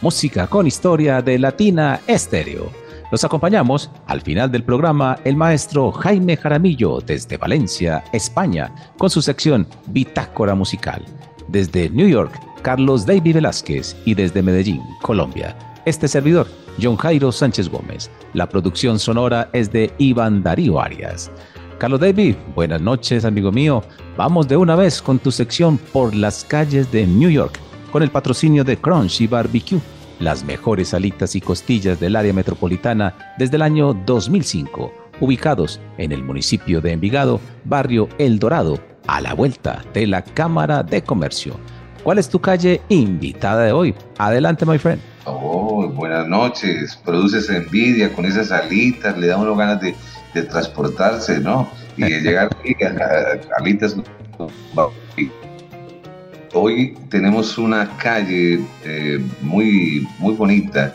música con historia de Latina Estéreo. Los acompañamos al final del programa el maestro Jaime Jaramillo desde Valencia, España, con su sección Bitácora Musical. Desde New York, Carlos David Velázquez y desde Medellín, Colombia, este servidor, John Jairo Sánchez Gómez. La producción sonora es de Iván Darío Arias. Carlos David, buenas noches, amigo mío. Vamos de una vez con tu sección por las calles de New York, con el patrocinio de Crunch y Barbecue, las mejores alitas y costillas del área metropolitana desde el año 2005, ubicados en el municipio de Envigado, barrio El Dorado, a la vuelta de la Cámara de Comercio. ¿Cuál es tu calle invitada de hoy? Adelante, my friend. Oh, buenas noches. Produces envidia con esas alitas, le da uno ganas de transportarse, ¿no? Y de llegar a, alitas. Hoy tenemos una calle eh, muy, muy bonita.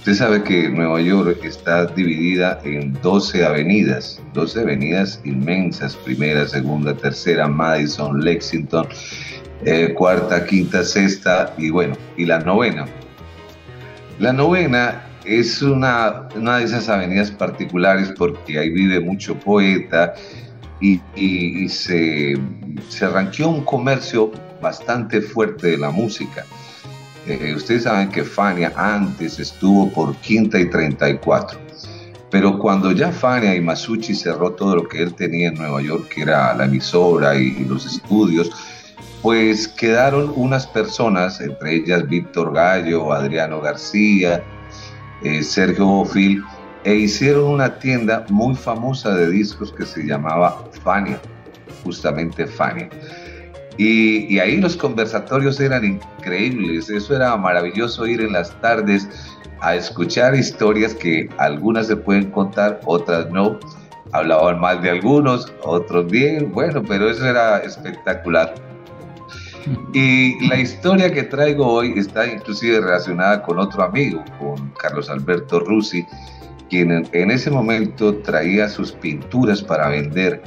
Usted sabe que Nueva York está dividida en 12 avenidas, 12 avenidas inmensas, primera, segunda, tercera, Madison, Lexington, eh, cuarta, quinta, sexta y bueno, y la novena. La novena es una, una de esas avenidas particulares porque ahí vive mucho poeta y, se, se arranqueó un comercio bastante fuerte de la música. Eh, ustedes saben que Fania antes estuvo por Quinta y 34, pero cuando ya Fania y Masucci cerró todo lo que él tenía en Nueva York, que era la emisora y los estudios, pues quedaron unas personas, entre ellas Víctor Gallo, Adriano García, eh, Sergio Bofil, e hicieron una tienda muy famosa de discos que se llamaba Fania, justamente Fania. Y, ahí los conversatorios eran increíbles, eso era maravilloso ir en las tardes a escuchar historias que algunas se pueden contar, otras no. Hablaban mal de algunos, otros bien, bueno, pero eso era espectacular. Y la historia que traigo hoy está inclusive relacionada con otro amigo, con Carlos Alberto Rusi, quien en ese momento traía sus pinturas para vender.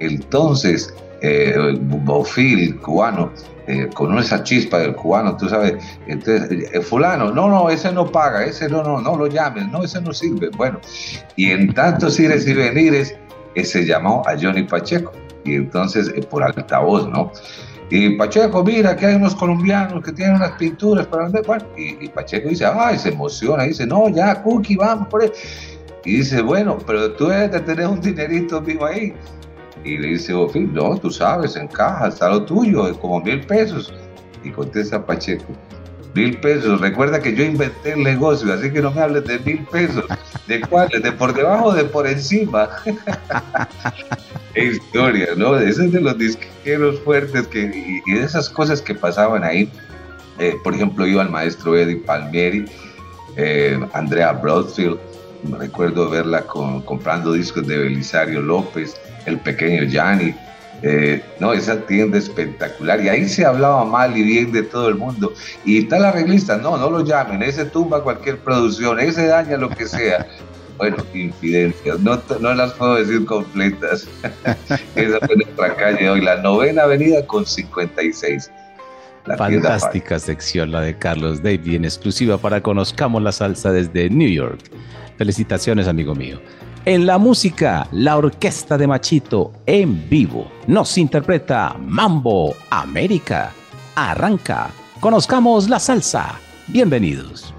Entonces, eh, Bofil, cubano, eh, con esa chispa del cubano, tú sabes, entonces, eh, fulano, no, no, ese no paga, ese no, no, no lo llames, no, ese no sirve. Bueno, y en tantos ires y venires, se llamó a Johnny Pacheco, y entonces por altavoz, ¿no? Y Pacheco, mira que hay unos colombianos que tienen unas pinturas para vender. Bueno, y, Pacheco dice, ay, se emociona, dice, no, ya, Cookie, vamos por ahí. Y dice, bueno, pero tú debes de tener un dinerito vivo ahí. Y le dice Bofil, no, tú sabes, en caja, está lo tuyo, como mil pesos. Y contesta Pacheco, mil pesos. Recuerda que yo inventé el negocio, así que no me hables de mil pesos. ¿De cuáles? ¿De por debajo o de por encima? historia, ¿no? Esos de los disqueros fuertes que, y, de esas cosas que pasaban ahí. Eh, por ejemplo, iba el maestro Eddie Palmieri, eh, Andrea Broadfield, recuerdo verla comprando discos de Belisario López, el pequeño Gianni. Eh, no, esa tienda espectacular. Y ahí se hablaba mal y bien de todo el mundo. Y está la arreglista, no, no lo llamen, ese tumba cualquier producción, ese daña lo que sea. Bueno, infidencias, no, no las puedo decir completas. Esa fue nuestra calle hoy, la novena avenida con 56. Fantástica sección la de Carlos David en exclusiva para Conozcamos la Salsa desde New York. Felicitaciones, amigo mío. En la música, la orquesta de Machito en vivo nos interpreta Mambo América. Arranca. Conozcamos la salsa. Bienvenidos.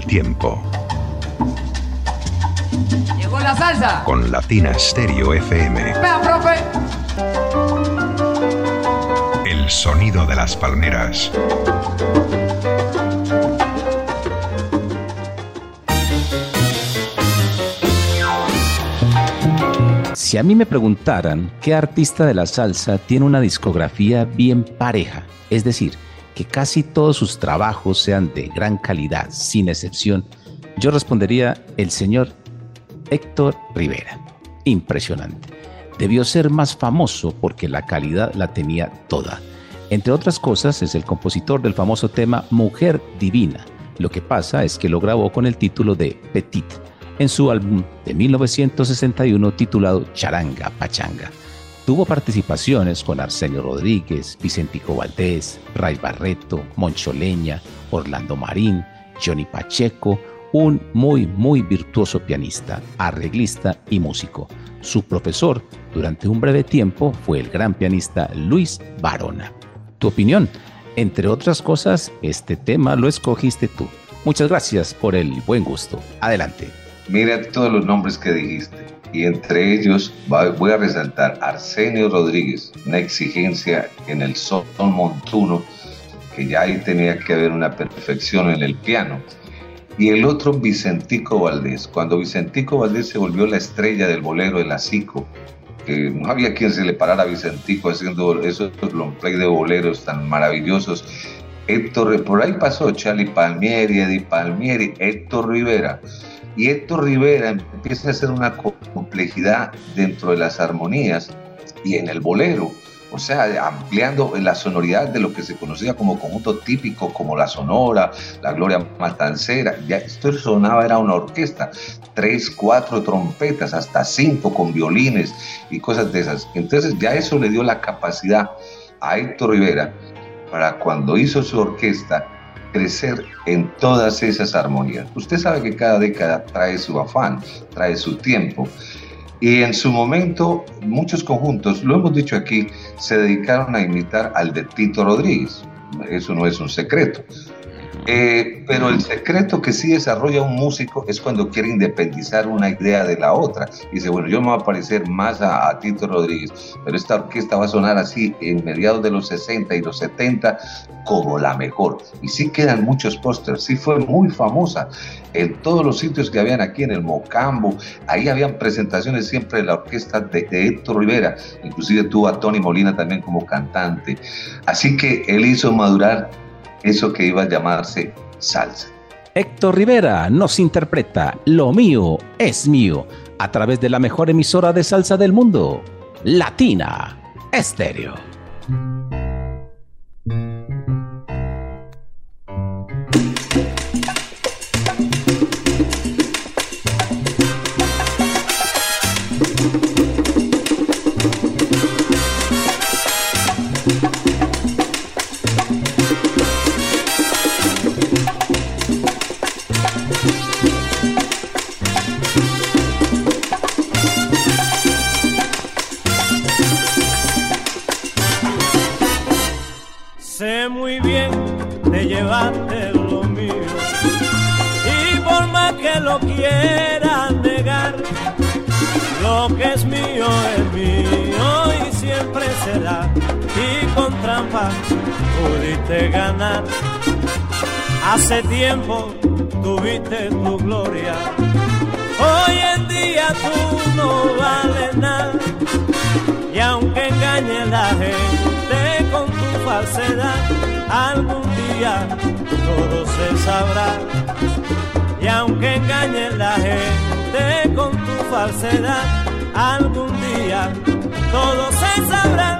Del tiempo. Llegó la salsa. Con Latina Stereo FM. Vea, profe. El sonido de las palmeras. Si a mí me preguntaran qué artista de la salsa tiene una discografía bien pareja, es decir, que casi todos sus trabajos sean de gran calidad, sin excepción, yo respondería el señor Héctor Rivera. Impresionante. Debió ser más famoso porque la calidad la tenía toda. Entre otras cosas, es el compositor del famoso tema Mujer Divina. Lo que pasa es que lo grabó con el título de Petit en su álbum de 1961 titulado Charanga Pachanga. Tuvo participaciones con Arsenio Rodríguez, Vicentico Valdés, Ray Barreto, Moncho Leña, Orlando Marín, Johnny Pacheco, un muy, muy virtuoso pianista, arreglista y músico. Su profesor durante un breve tiempo fue el gran pianista Luis Barona. Tu opinión, entre otras cosas, este tema lo escogiste tú. Muchas gracias por el buen gusto. Adelante. Mira todos los nombres que dijiste. Y entre ellos voy a resaltar Arsenio Rodríguez, una exigencia en el son montuno, que ya ahí tenía que haber una perfección en el piano. Y el otro Vicentico Valdés. Cuando Vicentico Valdés se volvió la estrella del bolero de la SICO, que no había quien se le parara a Vicentico haciendo esos long play de boleros tan maravillosos. Héctor, por ahí pasó Charlie Palmieri, Eddie Palmieri, Héctor Rivera y Héctor Rivera empieza a hacer una complejidad dentro de las armonías y en el bolero, o sea, ampliando la sonoridad de lo que se conocía como conjunto típico, como la Sonora, la Gloria Matancera. Ya esto sonaba, era una orquesta, tres, cuatro trompetas, hasta cinco con violines y cosas de esas. Entonces ya eso le dio la capacidad a Héctor Rivera para cuando hizo su orquesta crecer en todas esas armonías. Usted sabe que cada década trae su afán, trae su tiempo. Y en su momento, muchos conjuntos, lo hemos dicho aquí, se dedicaron a imitar al de Tito Rodríguez. Eso no es un secreto. Eh, pero el secreto que sí desarrolla un músico es cuando quiere independizar una idea de la otra. dice, bueno, yo me voy a parecer más a, Tito Rodríguez, pero esta orquesta va a sonar así en mediados de los 60 y los 70 como la mejor. Y sí quedan muchos pósters, sí fue muy famosa en todos los sitios que habían aquí en el Mocambo. Ahí habían presentaciones siempre de la orquesta de, de Héctor Rivera, inclusive tuvo a Tony Molina también como cantante. Así que él hizo madurar eso que iba a llamarse salsa. Héctor Rivera nos interpreta Lo mío es mío a través de la mejor emisora de salsa del mundo, Latina Estéreo. Pudiste ganar. Hace tiempo tuviste tu gloria. Hoy en día tú no vales nada. Y aunque engañes la gente con tu falsedad, algún día todo se sabrá. Y aunque engañes la gente con tu falsedad, algún día todo se sabrá.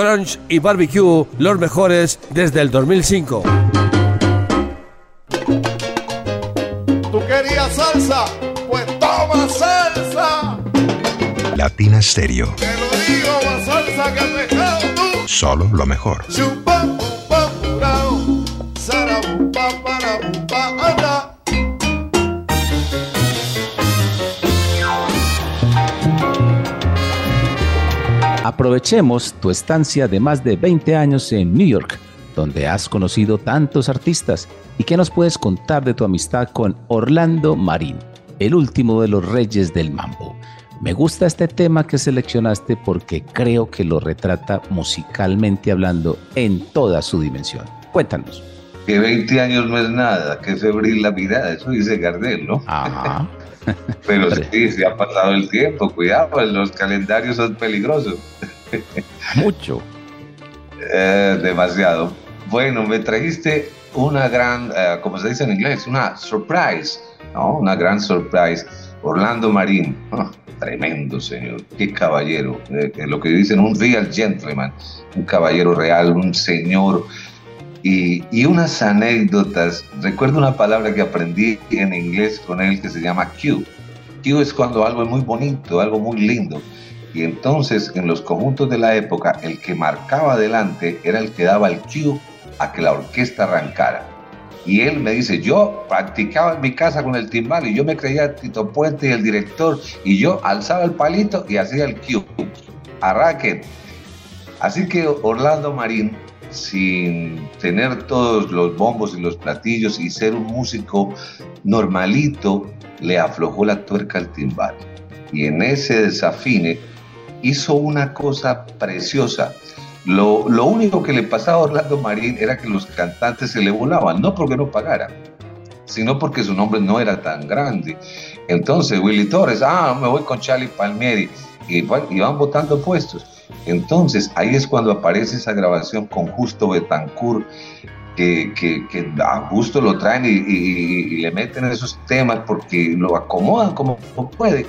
Crunch y Barbecue, los mejores desde el 2005. ¿Tú querías salsa? Pues toma salsa. Latina Stereo. Te lo digo, más salsa que el pescado tú. Solo lo mejor. Chupa, Aprovechemos tu estancia de más de 20 años en New York, donde has conocido tantos artistas y que nos puedes contar de tu amistad con Orlando Marín, el último de los reyes del mambo. Me gusta este tema que seleccionaste porque creo que lo retrata musicalmente hablando en toda su dimensión. Cuéntanos. Que 20 años no es nada, que febril la mirada, eso dice Gardel, ¿no? Ajá. Pero sí, se ha pasado el tiempo, cuidado, los calendarios son peligrosos. Mucho. Eh, demasiado. Bueno, me trajiste una gran, eh, como se dice en inglés, una surprise, ¿no? Una gran surprise. Orlando Marín, ah, tremendo señor, qué caballero, eh, lo que dicen un real gentleman, un caballero real, un señor. Y, unas anécdotas, recuerdo una palabra que aprendí en inglés con él que se llama Q. Q es cuando algo es muy bonito, algo muy lindo. Y entonces en los conjuntos de la época, el que marcaba adelante era el que daba el cue a que la orquesta arrancara. Y él me dice, yo practicaba en mi casa con el timbal y yo me creía Tito Puente y el director y yo alzaba el palito y hacía el cue. Arranquen. Así que Orlando Marín, sin tener todos los bombos y los platillos y ser un músico normalito, le aflojó la tuerca al timbal. Y en ese desafine hizo una cosa preciosa. Lo, lo, único que le pasaba a Orlando Marín era que los cantantes se le volaban, no porque no pagara, sino porque su nombre no era tan grande. Entonces, Willy Torres, ah, me voy con Charlie Palmieri, y, y van votando puestos. Entonces, ahí es cuando aparece esa grabación con Justo Betancourt, que, que, que, a gusto lo traen y, y, y, le meten esos temas porque lo acomodan como puede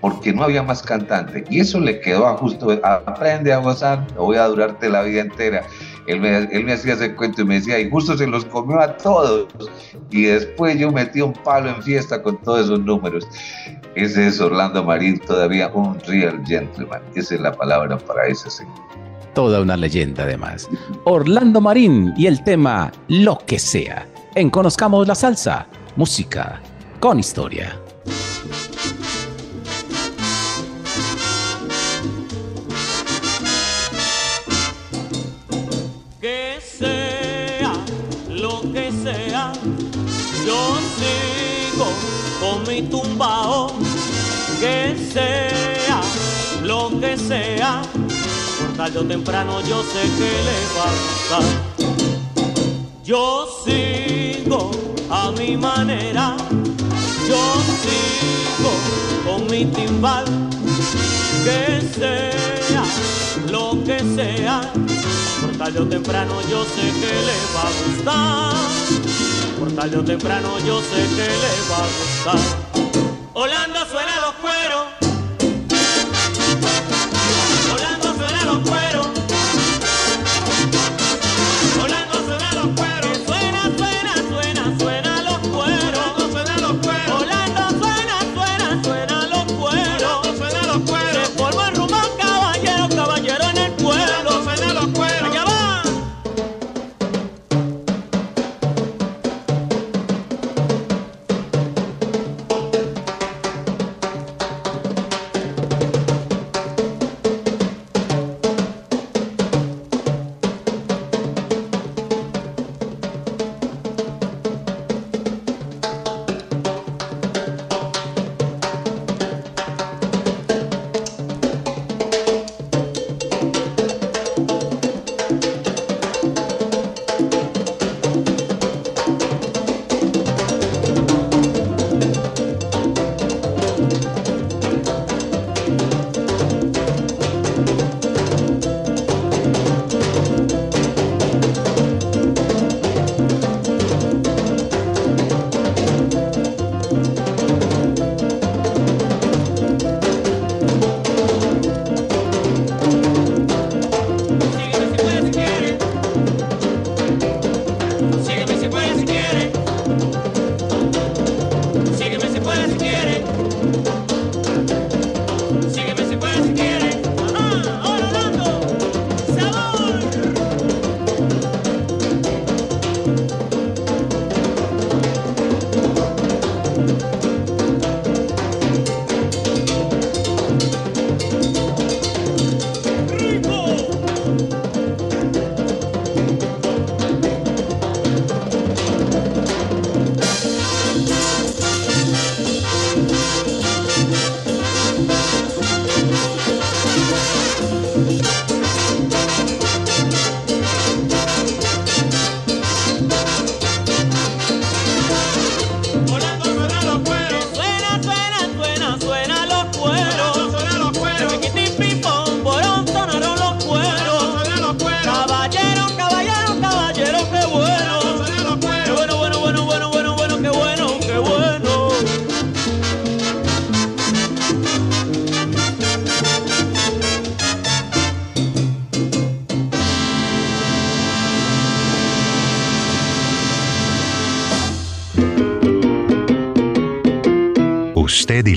porque no había más cantante. Y eso le quedó a justo, aprende a gozar, voy a durarte la vida entera. Él me, él hacía ese cuento y me decía, y justo se los comió a todos. Y después yo metí un palo en fiesta con todos esos números. Ese es Orlando Marín, todavía un real gentleman. Esa es la palabra para ese señor. Toda una leyenda además. Orlando Marín y el tema Lo que sea. En Conozcamos la Salsa, música con historia. Que sea lo que sea, por tarde o temprano yo sé que le va a gustar. Yo sigo a mi manera, yo sigo con mi timbal, que sea lo que sea, por tarde o temprano yo sé que le va a gustar, por tarde o temprano yo sé que le va a gustar. Holanda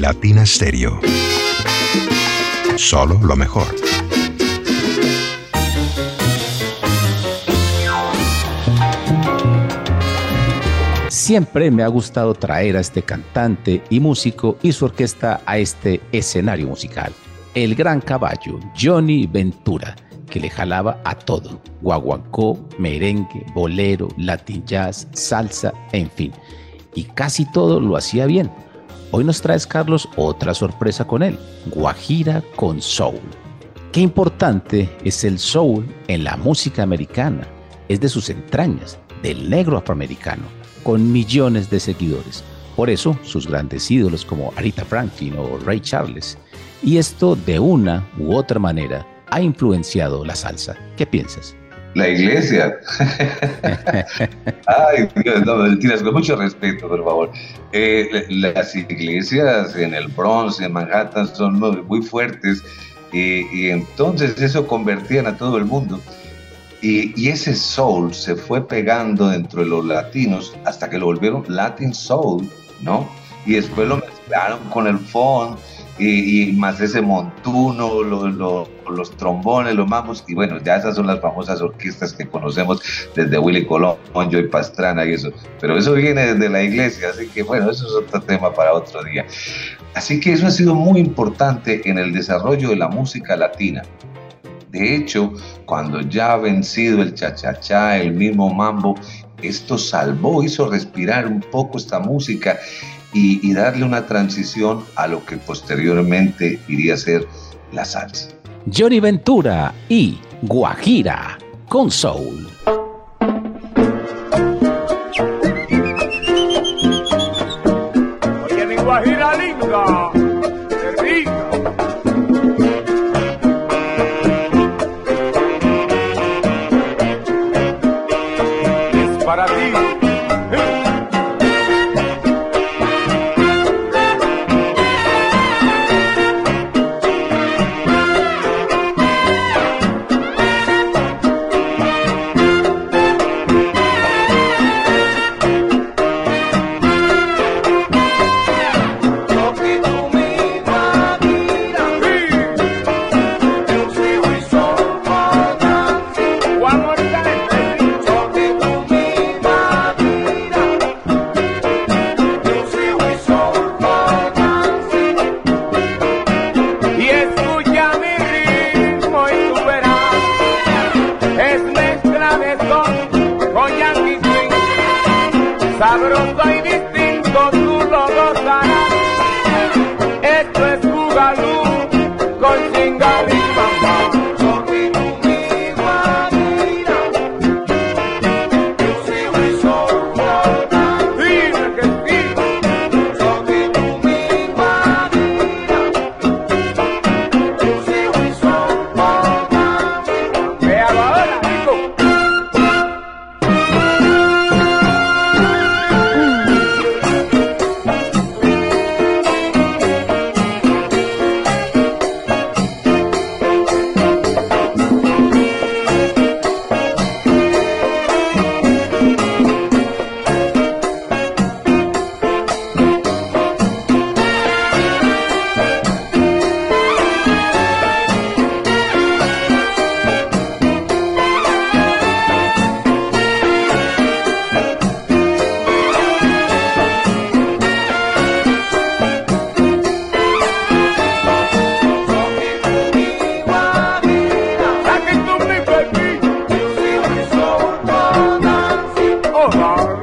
Latina Stereo. Solo lo mejor. Siempre me ha gustado traer a este cantante y músico y su orquesta a este escenario musical. El gran caballo, Johnny Ventura, que le jalaba a todo. Guaguancó, merengue, bolero, latin jazz, salsa, en fin. Y casi todo lo hacía bien. Hoy nos traes, Carlos, otra sorpresa con él. Guajira con soul. Qué importante es el soul en la música americana. Es de sus entrañas, del negro afroamericano, con millones de seguidores. Por eso, sus grandes ídolos como Aretha Franklin o Ray Charles. Y esto, de una u otra manera, ha influenciado la salsa. ¿Qué piensas? La iglesia. Ay, Dios, no, mentiras, con mucho respeto, por favor. Eh, las iglesias en el Bronx, en Manhattan, son muy muy fuertes y, y entonces eso convertían a todo el mundo. Y, y ese soul se fue pegando dentro de los latinos hasta que lo volvieron Latin Soul, ¿no? Y después lo mezclaron con el funk y, y más ese montuno, lo- lo- los trombones, los mamos, y bueno, ya esas son las famosas orquestas que conocemos desde Willy Colón, Joy Pastrana y eso. Pero eso viene desde la iglesia, así que bueno, eso es otro tema para otro día. Así que eso ha sido muy importante en el desarrollo de la música latina. De hecho, cuando ya ha vencido el cha-cha-cha, el mismo mambo, esto salvó, hizo respirar un poco esta música y, darle una transición a lo que posteriormente iría a ser la salsa. Johnny Ventura y Guajira con Soul. Oh,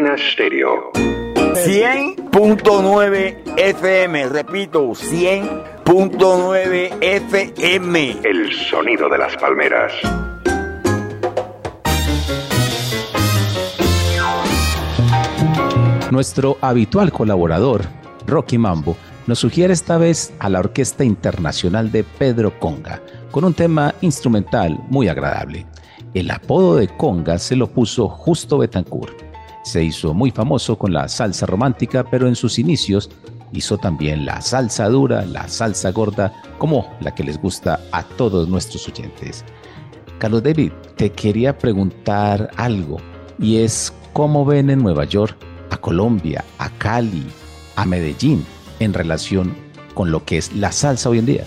Latina Stereo. 100.9 FM, repito, 100.9 FM. El sonido de las palmeras. Nuestro habitual colaborador, Rocky Mambo, nos sugiere esta vez a la Orquesta Internacional de Pedro Conga, con un tema instrumental muy agradable. El apodo de conga se lo puso Justo Betancourt. Se hizo muy famoso con la salsa romántica, pero en sus inicios hizo también la salsa dura, la salsa gorda, como la que les gusta a todos nuestros oyentes. Carlos David, te quería preguntar algo, y es cómo ven en Nueva York a Colombia, a Cali, a Medellín en relación con lo que es la salsa hoy en día.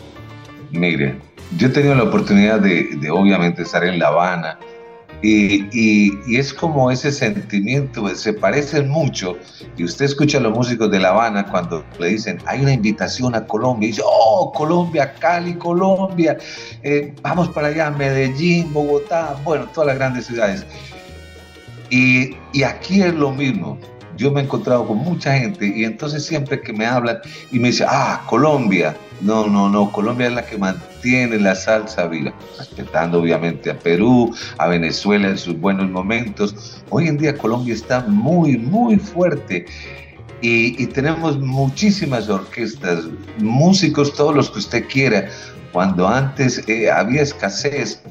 Mire, yo he tenido la oportunidad de, de obviamente estar en La Habana, y, es como ese sentimiento, se parecen mucho. Y usted escucha a los músicos de La Habana cuando le dicen, hay una invitación a Colombia, y dice, oh, Colombia, Cali, Colombia, eh, vamos para allá, Medellín, Bogotá, bueno, todas las grandes ciudades. Y, y aquí es lo mismo. Yo me he encontrado con mucha gente y entonces siempre que me hablan y me dicen, ah, Colombia, no, no, no, Colombia es la que mantiene la salsa viva, respetando obviamente a Perú, a Venezuela en sus buenos momentos. Hoy en día Colombia está muy, muy fuerte. Y, tenemos muchísimas orquestas, músicos, todos los que usted quiera. Cuando antes eh, había escasez,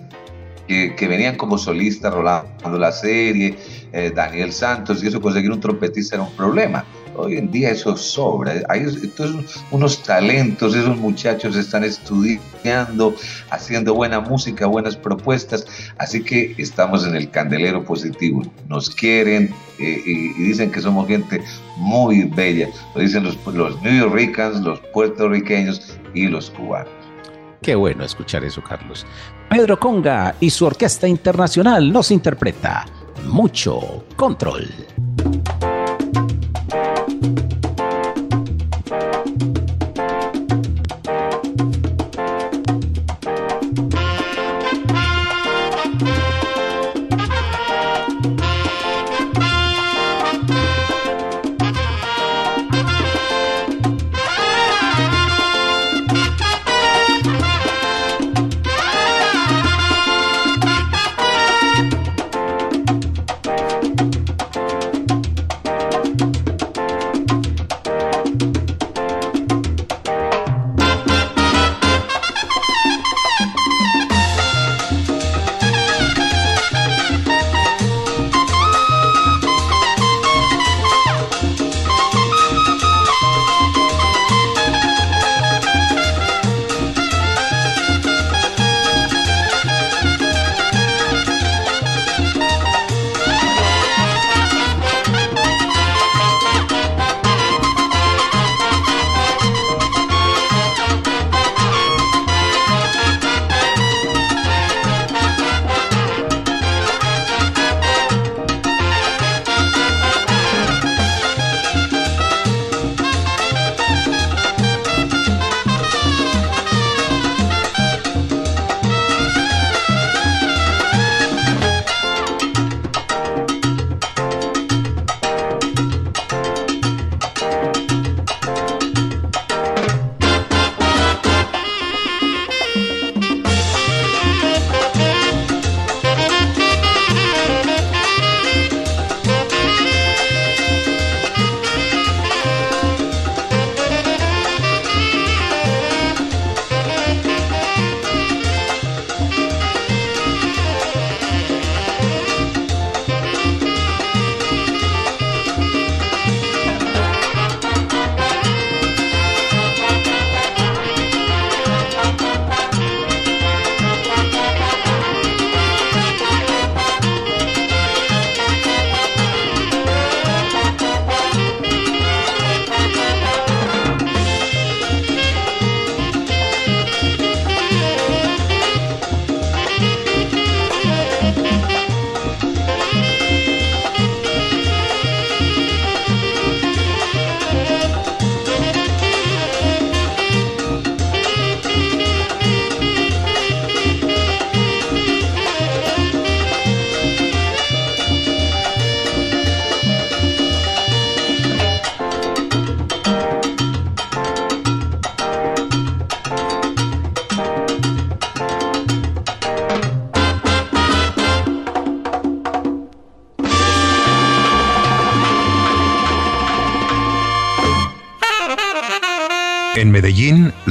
que, venían como solistas rolando la serie, eh, Daniel Santos, y eso conseguir un trompetista era un problema. Hoy en día eso sobra. Hay unos talentos, esos muchachos están estudiando, haciendo buena música, buenas propuestas. Así que estamos en el candelero positivo. Nos quieren eh, y, dicen que somos gente muy bella. Lo dicen los, los New Yorkers, los puertorriqueños y los cubanos. Qué bueno escuchar eso, Carlos. Pedro Conga y su orquesta internacional nos interpreta mucho control.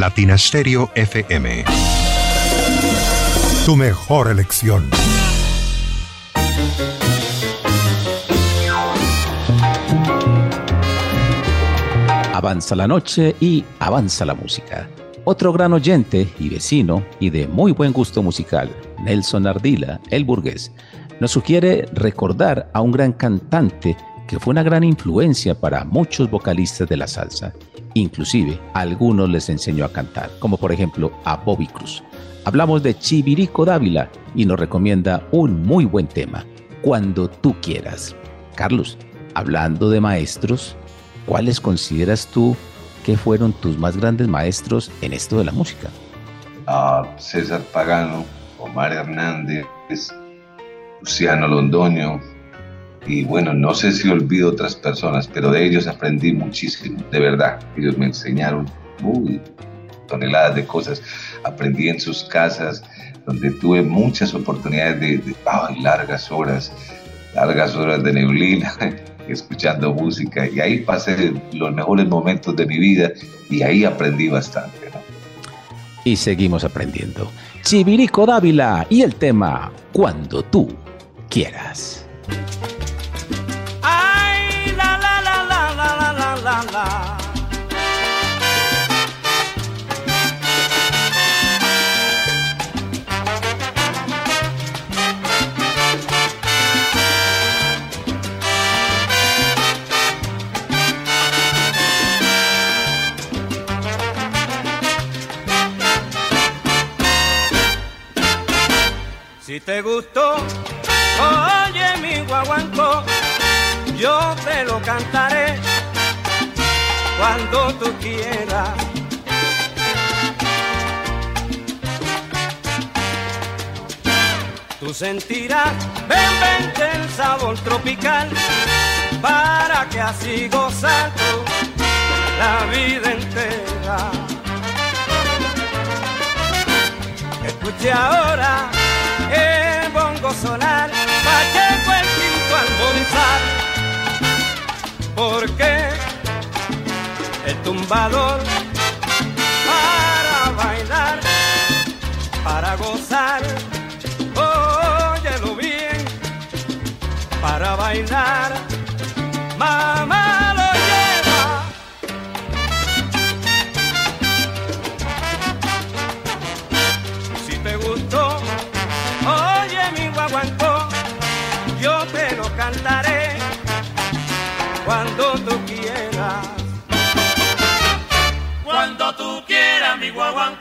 Latina Stereo FM. Tu mejor elección. Avanza la noche y avanza la música. Otro gran oyente y vecino y de muy buen gusto musical, Nelson Ardila, el burgués, nos sugiere recordar a un gran cantante que fue una gran influencia para muchos vocalistas de la salsa. Inclusive, algunos les enseñó a cantar, como por ejemplo a Bobby Cruz. Hablamos de Chivirico Dávila y nos recomienda un muy buen tema, Cuando tú quieras. Carlos, hablando de maestros, ¿cuáles consideras tú que fueron tus más grandes maestros en esto de la música? a César Pagano, Omar Hernández, Luciano Londoño, y bueno, no sé si olvido otras personas, pero de ellos aprendí muchísimo, de verdad. Ellos me enseñaron uy, toneladas de cosas. Aprendí en sus casas, donde tuve muchas oportunidades de, largas horas, largas horas de neblina, escuchando música. Y ahí pasé los mejores momentos de mi vida y ahí aprendí bastante. Y seguimos aprendiendo. Chivirico Dávila y el tema Cuando tú quieras. Si te gustó, oye mi guaguancó, yo te lo cantaré cuando tú quieras. Tú sentirás, ven, vente el sabor tropical, para que así gozar tú la vida entera. Escuche ahora bongo sonar, Pacheco el quinto almorzar, porque el tumbador para bailar, para gozar, óyelo bien, para bailar, mi guaguán.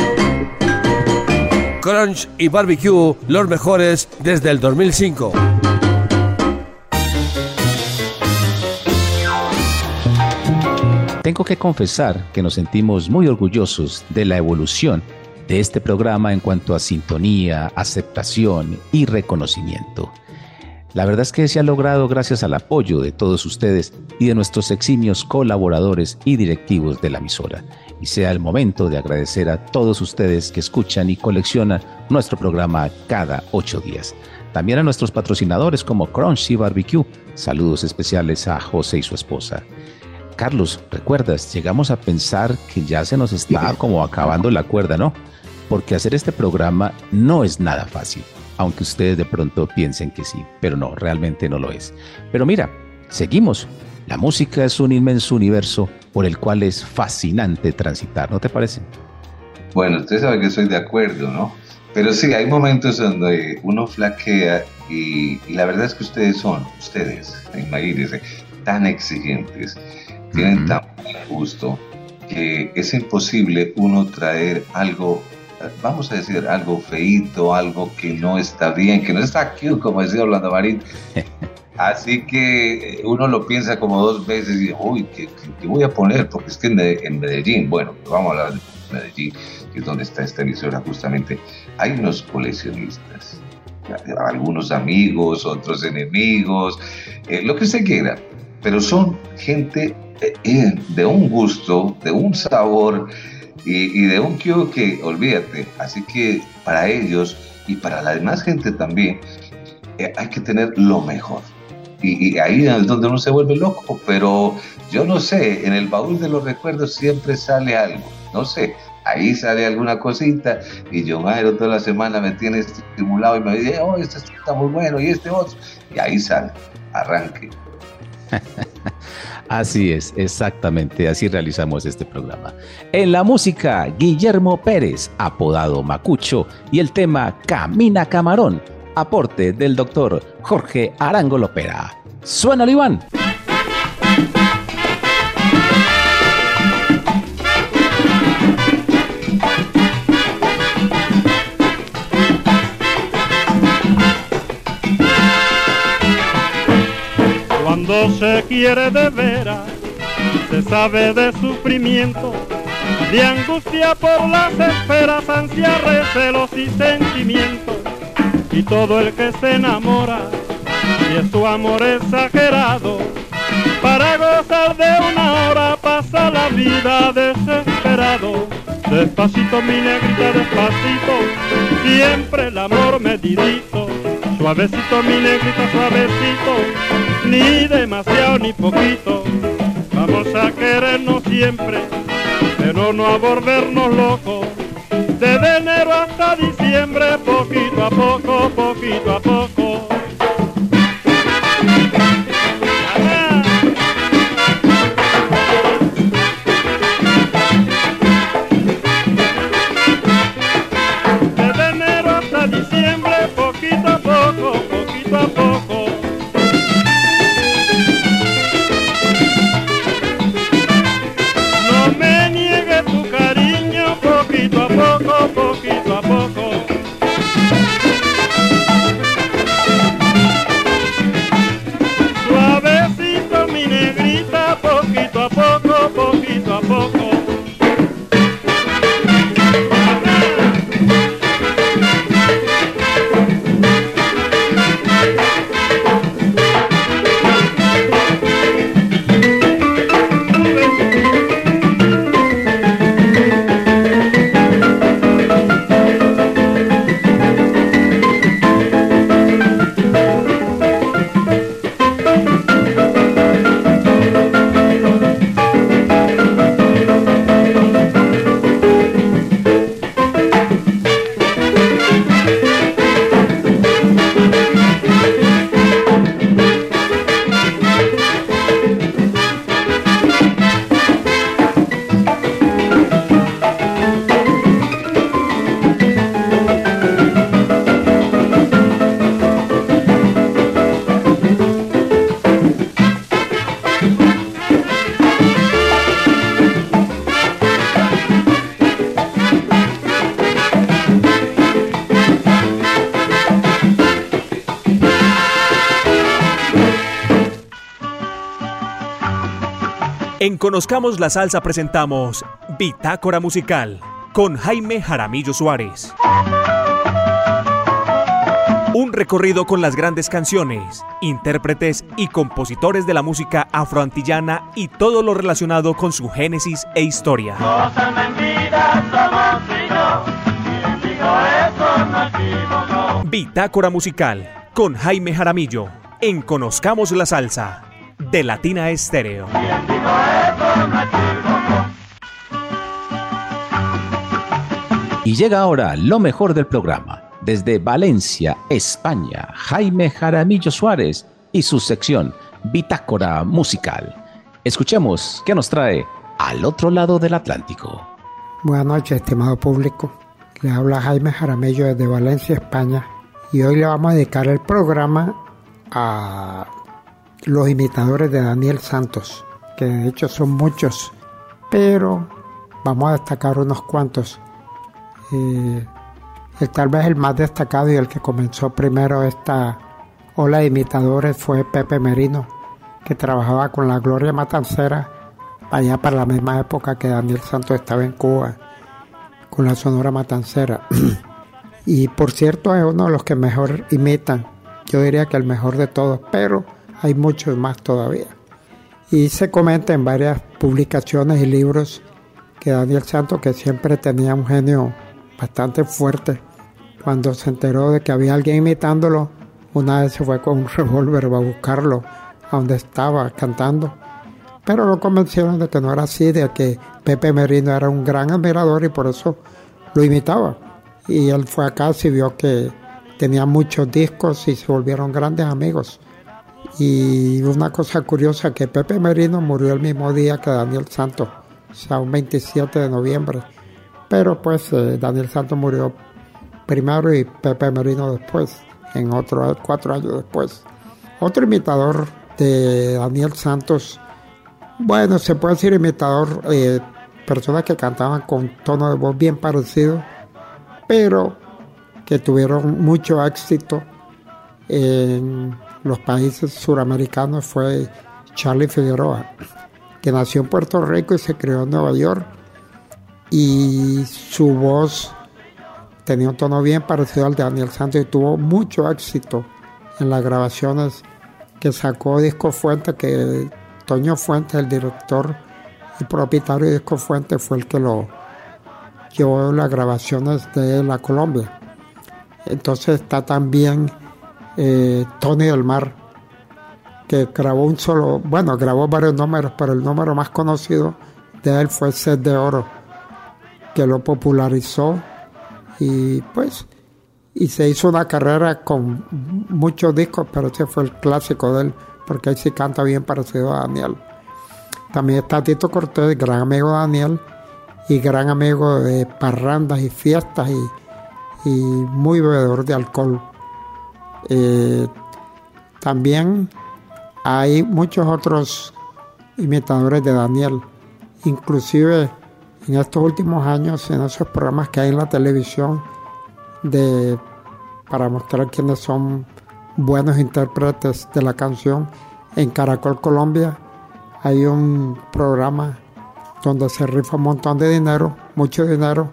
Crunch y Barbecue, los mejores desde el 2005. Tengo que confesar que nos sentimos muy orgullosos de la evolución de este programa en cuanto a sintonía, aceptación y reconocimiento. La verdad es que se ha logrado gracias al apoyo de todos ustedes y de nuestros eximios colaboradores y directivos de la emisora y sea el momento de agradecer a todos ustedes que escuchan y coleccionan nuestro programa cada ocho días. También a nuestros patrocinadores como Crunchy Barbecue. Saludos especiales a José y su esposa. Carlos, ¿recuerdas? Llegamos a pensar que ya se nos está como acabando la cuerda, ¿no? Porque hacer este programa no es nada fácil, aunque ustedes de pronto piensen que sí, pero no, realmente no lo es. Pero mira, seguimos. La música es un inmenso universo por el cual es fascinante transitar, ¿no te parece? Bueno, usted sabe que soy de acuerdo, ¿no? Pero sí, hay momentos donde uno flaquea y, la verdad es que ustedes son, ustedes, imagínense, tan exigentes, tienen tan buen gusto, que es imposible uno traer algo, vamos a decir, algo feito, algo que no está bien, que no está cute, como decía Orlando Marín. Así que eh, uno lo piensa como dos veces y, uy, ¿qué, voy a poner? Porque es que en Medellín, bueno, vamos a hablar de Medellín, que es donde está esta emisora justamente, hay unos coleccionistas, algunos amigos, otros enemigos, eh, lo que se quiera, pero son gente eh, de un gusto, de un sabor y, de un que, que, olvídate, así que para ellos y para la demás gente también, hay que tener lo mejor y, ahí es donde uno se vuelve loco, pero yo no sé, en el baúl de los recuerdos siempre sale algo, no sé, ahí sale alguna cosita y yo Jairo toda la semana me tiene estimulado y me dice, oh, este está muy bueno y este otro, y ahí sale, arranque. Así es, exactamente, así realizamos este programa. En la música, Guillermo Pérez, apodado Macucho, y el tema Camina Camarón, aporte del doctor Jorge Arango Lopera. Suena Iván. Cuando se quiere de veras, se sabe de sufrimiento, de angustia por las esferas, ansia, recelos y sentimientos y todo el que se enamora, y es su amor exagerado, para gozar de una hora pasa la vida desesperado. Despacito mi negrita, despacito, siempre el amor medidito, suavecito mi negrita, suavecito, ni demasiado ni poquito, vamos a querernos siempre, pero no a volvernos locos desde enero hasta diciembre, poquito a poco, poquito a poco. En Conozcamos la Salsa presentamos Bitácora Musical con Jaime Jaramillo Suárez. Un recorrido con las grandes canciones, intérpretes y compositores de la música afroantillana y todo lo relacionado con su génesis e historia. Bitácora Musical con Jaime Jaramillo en Conozcamos la Salsa de Latina Estéreo. Y llega ahora lo mejor del programa. Desde Valencia, España, Jaime Jaramillo Suárez y su sección Bitácora Musical. Escuchemos qué nos trae al otro lado del Atlántico. Buenas noches, estimado público. Le habla Jaime Jaramillo desde Valencia, España. Y hoy le vamos a dedicar el programa a los imitadores de Daniel Santos, que de hecho son muchos, pero vamos a destacar unos cuantos. Eh, tal vez el más destacado y el que comenzó primero esta ola de imitadores fue Pepe Merino, que trabajaba con la Gloria Matancera allá para la misma época que Daniel Santos estaba en Cuba, con la Sonora Matancera. y por cierto es uno de los que mejor imitan, yo diría que el mejor de todos, pero hay muchos más todavía. Y se comenta en varias publicaciones y libros que Daniel Santos, que siempre tenía un genio bastante fuerte, cuando se enteró de que había alguien imitándolo, una vez se fue con un revólver a buscarlo a donde estaba cantando. Pero lo convencieron de que no era así, de que Pepe Merino era un gran admirador y por eso lo imitaba. Y él fue acá y vio que tenía muchos discos y se volvieron grandes amigos. Y una cosa curiosa que Pepe Merino murió el mismo día que Daniel Santos, o sea, un 27 de noviembre. Pero pues eh, Daniel Santos murió primero y Pepe Merino después, en otro cuatro años después. Otro imitador de Daniel Santos, bueno, se puede decir imitador, eh, personas que cantaban con tono de voz bien parecido, pero que tuvieron mucho éxito en los países suramericanos fue Charlie Figueroa, que nació en Puerto Rico y se crió en Nueva York. Y su voz tenía un tono bien parecido al de Daniel Santos y tuvo mucho éxito en las grabaciones que sacó Disco Fuente, que Toño Fuente, el director y propietario de Disco Fuente, fue el que lo llevó las grabaciones de la Colombia. Entonces está también eh, Tony del Mar, que grabó un solo, bueno, grabó varios números, pero el número más conocido de él fue Set de Oro, que lo popularizó y pues y se hizo una carrera con muchos discos, pero ese fue el clásico de él, porque ahí sí canta bien parecido a Daniel. También está Tito Cortés, gran amigo de Daniel y gran amigo de parrandas y fiestas y muy bebedor de alcohol. Eh, también hay muchos otros imitadores de Daniel, inclusive en estos últimos años, en esos programas que hay en la televisión de, para mostrar quiénes son buenos intérpretes de la canción, en Caracol Colombia hay un programa donde se rifa un montón de dinero, mucho dinero,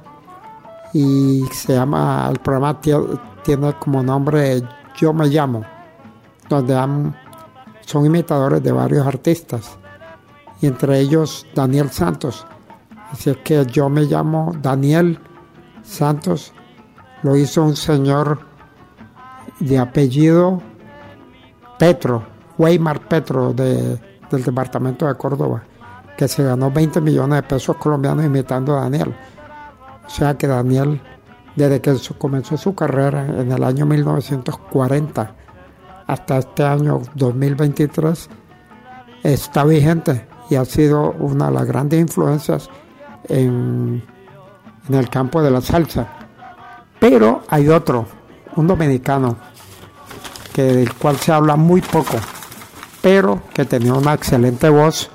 y se llama, el programa tiene como nombre yo me llamo, donde son imitadores de varios artistas, y entre ellos Daniel Santos. Así es que yo me llamo Daniel Santos, lo hizo un señor de apellido Petro, Weimar Petro, de, del departamento de Córdoba, que se ganó 20 millones de pesos colombianos imitando a Daniel. O sea que Daniel desde que comenzó su carrera en el año 1940 hasta este año 2023, está vigente y ha sido una de las grandes influencias en, el campo de la salsa. Pero hay otro, un dominicano, que, del cual se habla muy poco, pero que tenía una excelente voz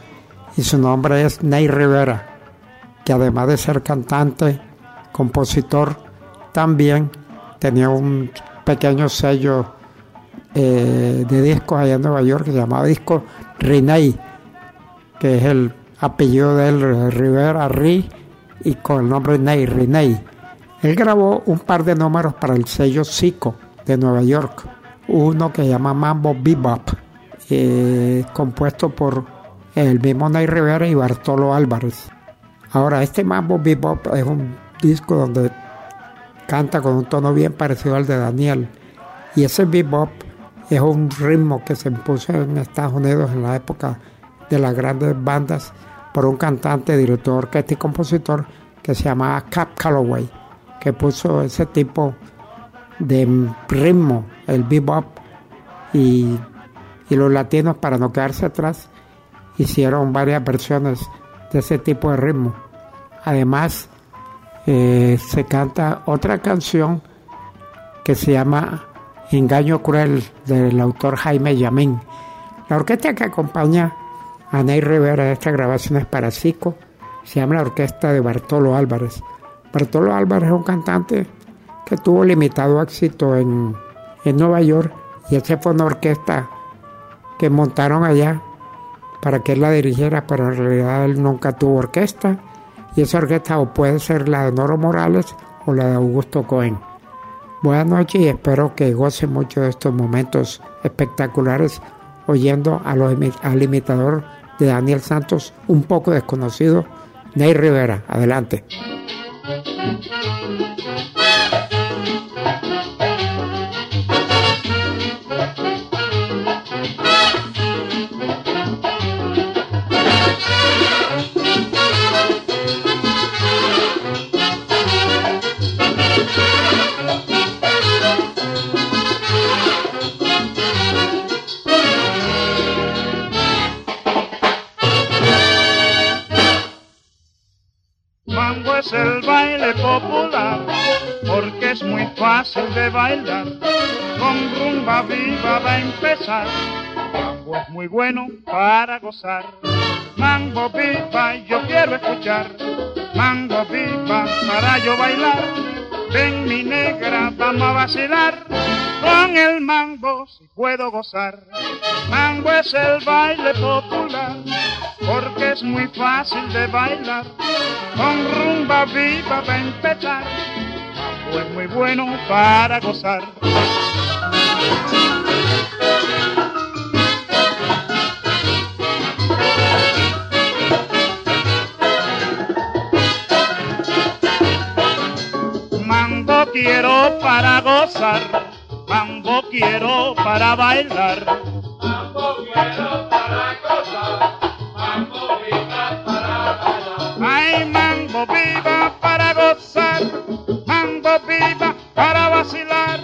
y su nombre es Ney Rivera, que además de ser cantante, compositor, también tenía un pequeño sello eh, de discos allá en Nueva York que se llamaba Disco Riney, que es el apellido de Rivera Ri, y con el nombre Ney, Riney. Él grabó un par de números para el sello Zico de Nueva York, uno que se llama Mambo Bebop, eh, compuesto por el mismo Ney Rivera y Bartolo Álvarez. Ahora, este Mambo Bebop es un disco donde canta con un tono bien parecido al de Daniel. Y ese bebop es un ritmo que se impuso en Estados Unidos en la época de las grandes bandas por un cantante, director, orquesta y compositor que se llamaba Cap Calloway, que puso ese tipo de ritmo, el bebop, y, y los latinos para no quedarse atrás hicieron varias versiones de ese tipo de ritmo. Además, eh, se canta otra canción que se llama Engaño Cruel del autor Jaime Yamín. La orquesta que acompaña a Ney Rivera de estas grabaciones para Cico se llama la orquesta de Bartolo Álvarez. Bartolo Álvarez es un cantante que tuvo limitado éxito en, en Nueva York y esa fue una orquesta que montaron allá para que él la dirigiera, pero en realidad él nunca tuvo orquesta y esa orquesta o puede ser la de Noro Morales o la de Augusto Cohen. Buenas noches y espero que gocen mucho de estos momentos espectaculares oyendo al imitador de Daniel Santos, un poco desconocido, Ney Rivera. Adelante. Es el baile popular porque es muy fácil de bailar. Con rumba viva va a empezar. Mambo es muy bueno para gozar. Mambo viva yo quiero escuchar. Mambo viva para yo bailar. Ven mi negra, vamos a vacilar. Con el mambo si puedo gozar. Mambo es el baile popular porque es muy fácil de bailar. Con rumba viva va a empezar. Es muy bueno para gozar. Quiero para gozar, mambo quiero para bailar. Mambo quiero para gozar, mambo viva para bailar. Ay, mambo viva para gozar, mambo viva para vacilar.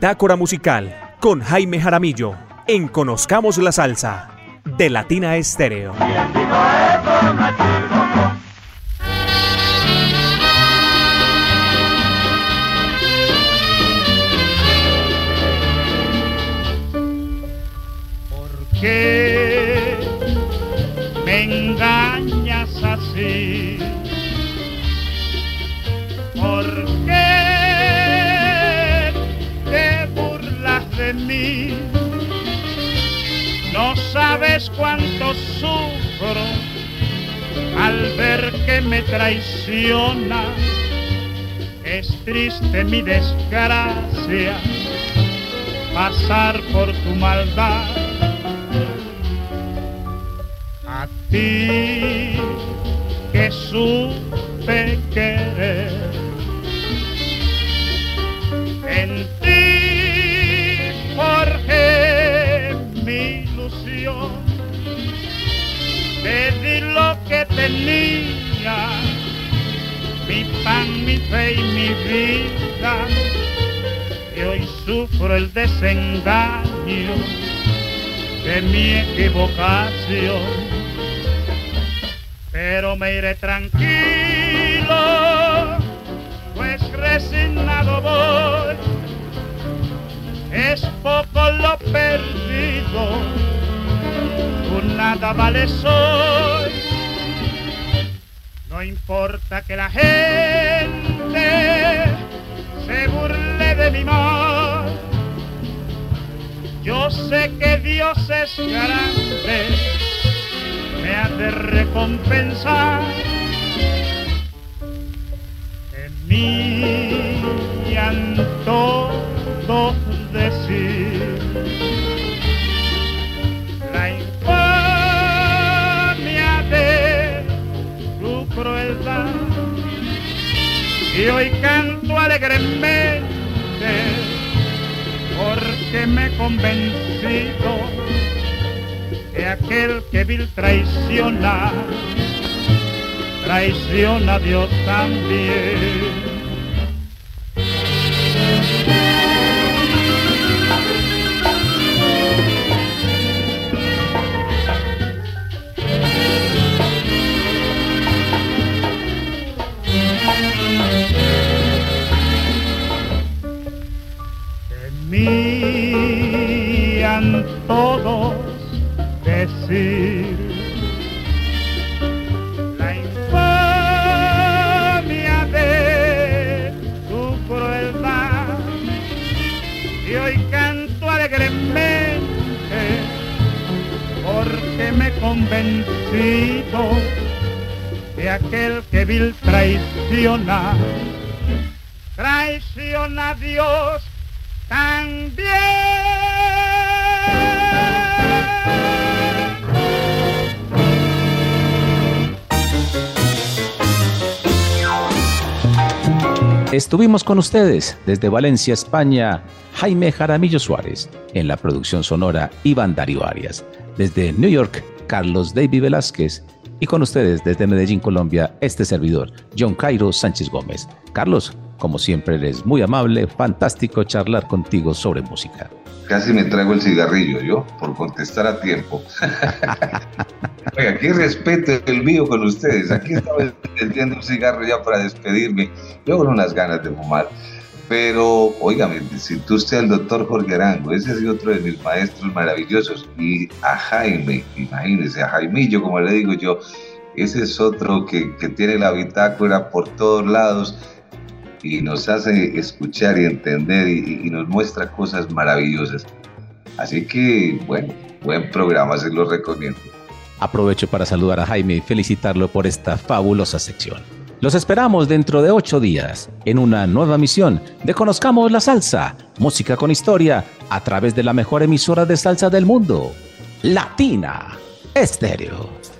Bitácora Musical con Jaime Jaramillo en Conozcamos la Salsa de Latina Estéreo. ¿Por qué cuánto sufro al ver que me traiciona. Es triste mi desgracia pasar por tu maldad. A ti que supe querer. Tenía, mi pan, mi fe y mi vida. Y hoy sufro el desengaño de mi equivocación pero me iré tranquilo, pues resignado voy. Es poco lo perdido, nada vale soy. No importa que la gente se burle de mi mal, yo sé que Dios es grande me ha de recompensar. En mí han todos decir Y hoy canto alegremente porque me he convencido aquel que vil traiciona, traiciona a Dios también. Todos la infamia de tu crueldad. Y hoy canto alegremente porque me he convencido de aquel que vil traiciona traiciona a Dios también Estuvimos con ustedes desde Valencia, España, Jaime Jaramillo Suárez, en la producción sonora Iván Darío Arias, desde New York, Carlos David Velázquez, y con ustedes desde Medellín, Colombia, este servidor, John Cairo Sánchez Gómez. Carlos, como siempre, eres muy amable, fantástico charlar contigo sobre música. Casi me traigo el cigarrillo yo, por contestar a tiempo. Oiga, qué respeto el mío con ustedes. Aquí estaba encendiendo un cigarro ya para despedirme. Yo con unas ganas de fumar. Pero, óigame, si tú usted el doctor Jorge Arango, ese es otro de mis maestros maravillosos. Y a Jaime, imagínese, a Jaimillo, como le digo yo, ese es otro que, que tiene la bitácora por todos lados y nos hace escuchar y entender y, nos muestra cosas maravillosas. Así que, bueno, buen programa, se lo recomiendo. Aprovecho para saludar a Jaime y felicitarlo por esta fabulosa sección. Los esperamos dentro de ocho días en una nueva misión de Conozcamos la Salsa, música con historia, a través de la mejor emisora de salsa del mundo, Latina Estéreo.